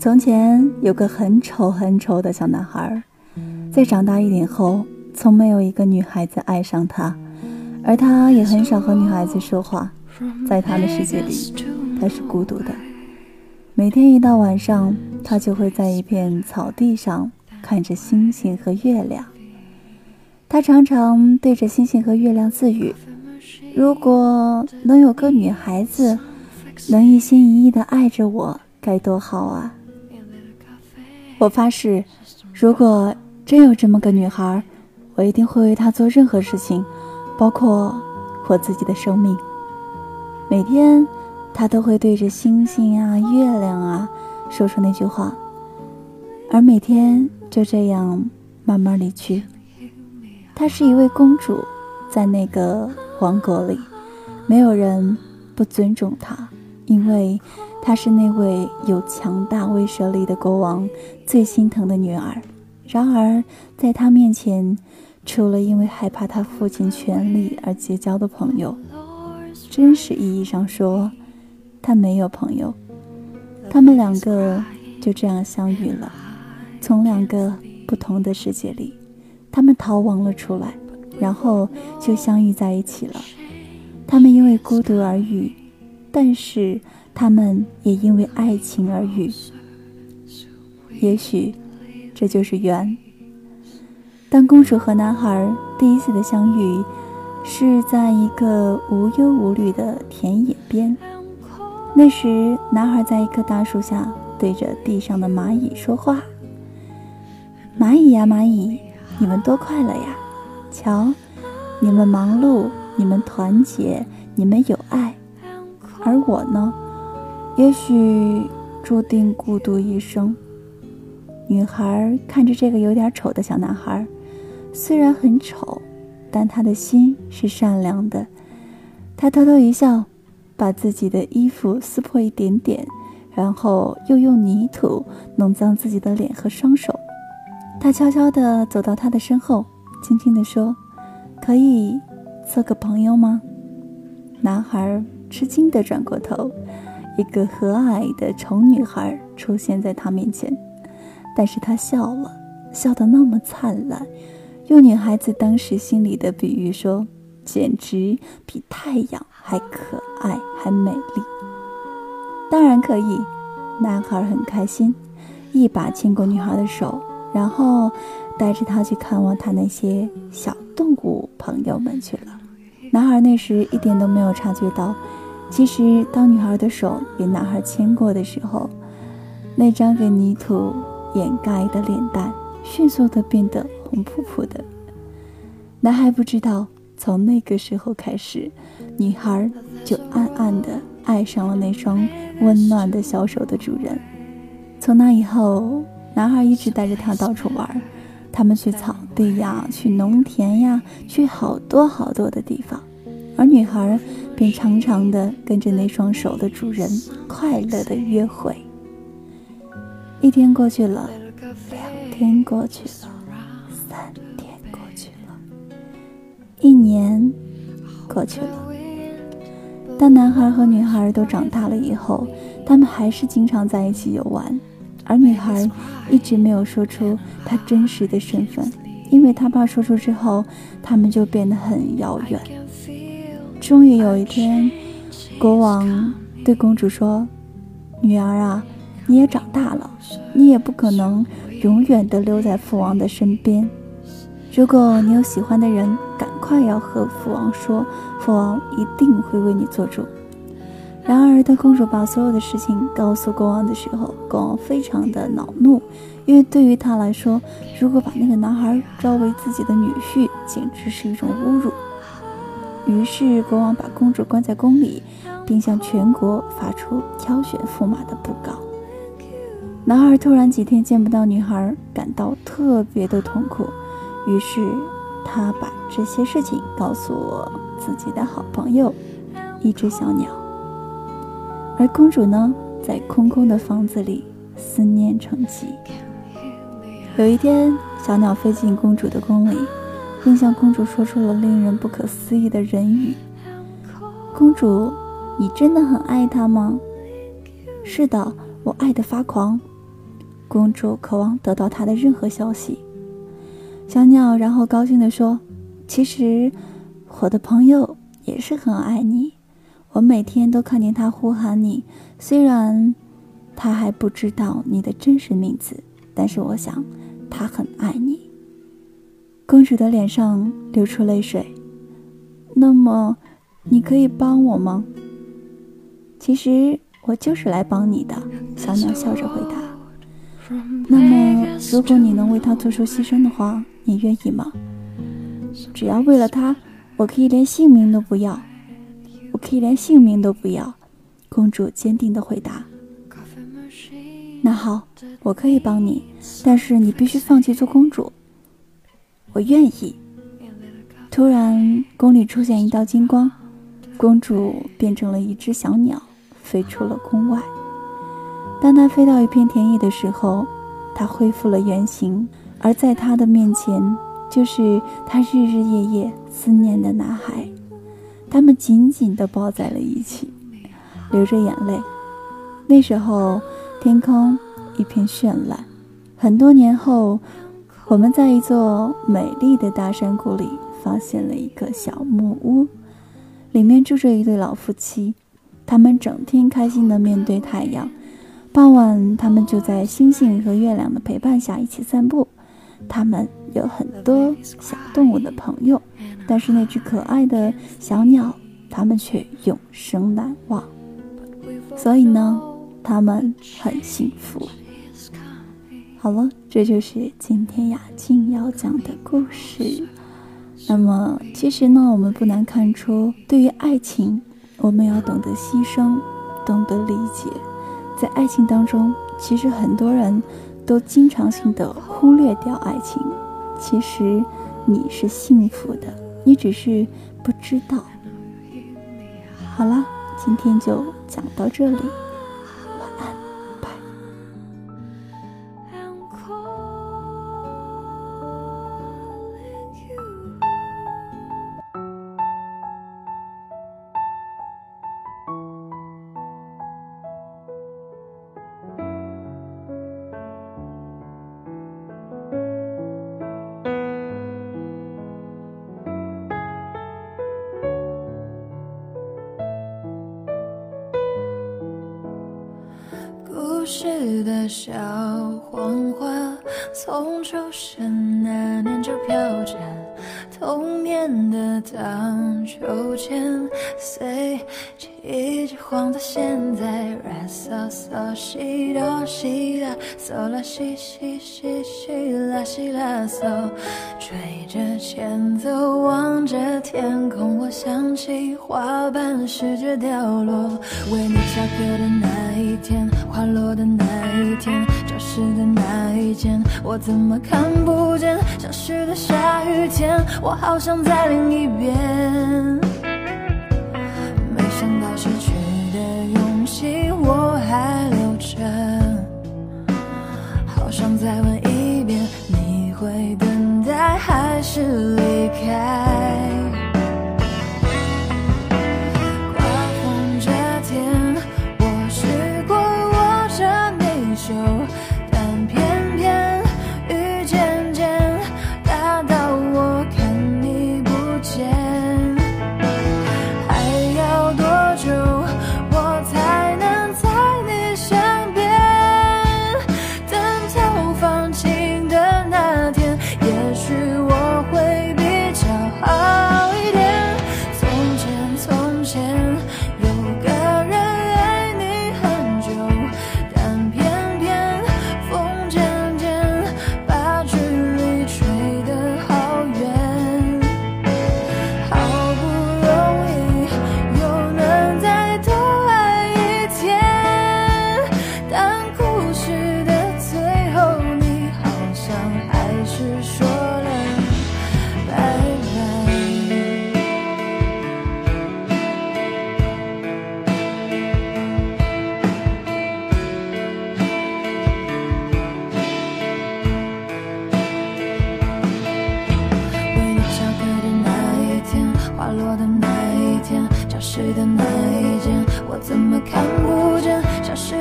从前有个很丑很丑的小男孩，在长大一点后，从没有一个女孩子爱上他，而他也很少和女孩子说话。在他的世界里，他是孤独的。每天一到晚上，他就会在一片草地上看着星星和月亮。他常常对着星星和月亮自语：“如果能有个女孩子，能一心一意的爱着我，该多好啊！”我发誓，如果真有这么个女孩，我一定会为她做任何事情，包括我自己的生命。每天，她都会对着星星啊、月亮啊说出那句话，而每天就这样慢慢离去。她是一位公主，在那个王国里，没有人不尊重她，因为她是那位有强大威慑力的国王最心疼的女儿。然而，在她面前，除了因为害怕他父亲权力而结交的朋友。真实意义上说，他没有朋友。他们两个就这样相遇了，从两个不同的世界里，他们逃亡了出来，然后就相遇在一起了。他们因为孤独而遇，但是他们也因为爱情而遇。也许这就是缘。当公主和男孩第一次的相遇。是在一个无忧无虑的田野边，那时男孩在一棵大树下对着地上的蚂蚁说话：“蚂蚁呀蚂蚁，你们多快乐呀！瞧，你们忙碌，你们团结，你们有爱，而我呢，也许注定孤独一生。”女孩看着这个有点丑的小男孩，虽然很丑。但他的心是善良的，他偷偷一笑，把自己的衣服撕破一点点，然后又用泥土弄脏自己的脸和双手。他悄悄地走到他的身后，轻轻地说：“可以做个朋友吗？”男孩吃惊地转过头，一个和蔼的丑女孩出现在他面前，但是他笑了，笑得那么灿烂。用女孩子当时心里的比喻说，简直比太阳还可爱还美丽。当然可以，男孩很开心，一把牵过女孩的手，然后带着她去看望他那些小动物朋友们去了。男孩那时一点都没有察觉到，其实当女孩的手被男孩牵过的时候，那张被泥土掩盖的脸蛋迅速的变得。红扑扑的，男孩不知道，从那个时候开始，女孩就暗暗的爱上了那双温暖的小手的主人。从那以后，男孩一直带着她到处玩，他们去草地呀，去农田呀，去好多好多的地方，而女孩便常常的跟着那双手的主人快乐的约会。一天过去了，两天过去了。三天过去了，一年过去了。当男孩和女孩都长大了以后，他们还是经常在一起游玩，而女孩一直没有说出她真实的身份，因为她怕说出之后，他们就变得很遥远。终于有一天，国王对公主说：“女儿啊，你也长大了，你也不可能永远的留在父王的身边。”如果你有喜欢的人，赶快要和父王说，父王一定会为你做主。然而，当公主把所有的事情告诉国王的时候，国王非常的恼怒，因为对于他来说，如果把那个男孩招为自己的女婿，简直是一种侮辱。于是，国王把公主关在宫里，并向全国发出挑选驸马的布告。男孩突然几天见不到女孩，感到特别的痛苦。于是，他把这些事情告诉我自己的好朋友，一只小鸟。而公主呢，在空空的房子里思念成疾。有一天，小鸟飞进公主的宫里，并向公主说出了令人不可思议的人语：“公主，你真的很爱他吗？”“是的，我爱得发狂。”公主渴望得到他的任何消息。小鸟然后高兴地说：“其实，我的朋友也是很爱你。我每天都看见他呼喊你，虽然他还不知道你的真实名字，但是我想他很爱你。”公主的脸上流出泪水。那么，你可以帮我吗？其实我就是来帮你的。小鸟笑着回答。那么，如果你能为他做出牺牲的话，你愿意吗？只要为了他，我可以连性命都不要。我可以连性命都不要。公主坚定地回答。那好，我可以帮你，但是你必须放弃做公主。我愿意。突然，宫里出现一道金光，公主变成了一只小鸟，飞出了宫外。当她飞到一片田野的时候，她恢复了原形，而在她的面前，就是她日日夜夜思念的男孩。他们紧紧地抱在了一起，流着眼泪。那时候，天空一片绚烂。很多年后，我们在一座美丽的大山谷里。发现了一个小木屋，里面住着一对老夫妻，他们整天开心地面对太阳。傍晚，他们就在星星和月亮的陪伴下一起散步。他们有很多小动物的朋友，但是那只可爱的小鸟，他们却永生难忘。所以呢，他们很幸福。好了，这就是今天雅静要讲的故事。那么，其实呢，我们不难看出，对于爱情，我们要懂得牺牲，懂得理解。在爱情当中，其实很多人都经常性的忽略掉爱情。其实你是幸福的，你只是不知道。好了，今天就讲到这里。时的小黄花，从出生那年就飘着童年的荡秋千，随一直晃到现在。啦嗦嗦西哆西啦，嗦啦西西西西啦西啦嗦，吹着前奏，望着天空，我想起花瓣试着掉落，为你下课的那。落的那一天，教室的那一间，我怎么看不见？消失的下雨天，我好想再淋一遍。没想到失去的勇气我还留着，好想再问一遍，你会等待还是离开？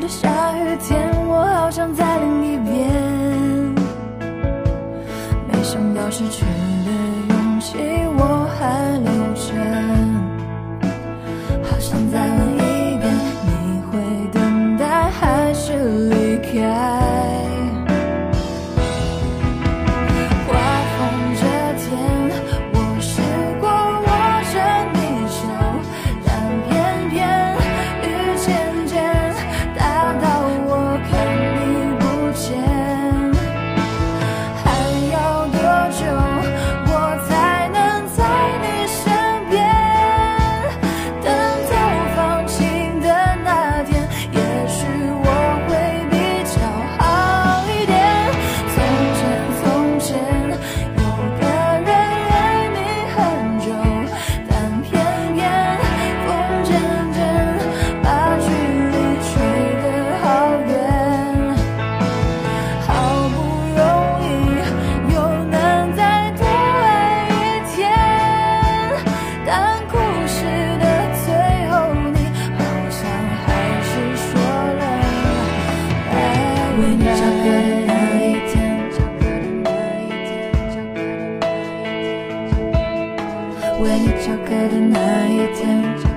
的，下雨天，我好想再淋一遍。没想到失去了勇气我还为你翘课的那一天。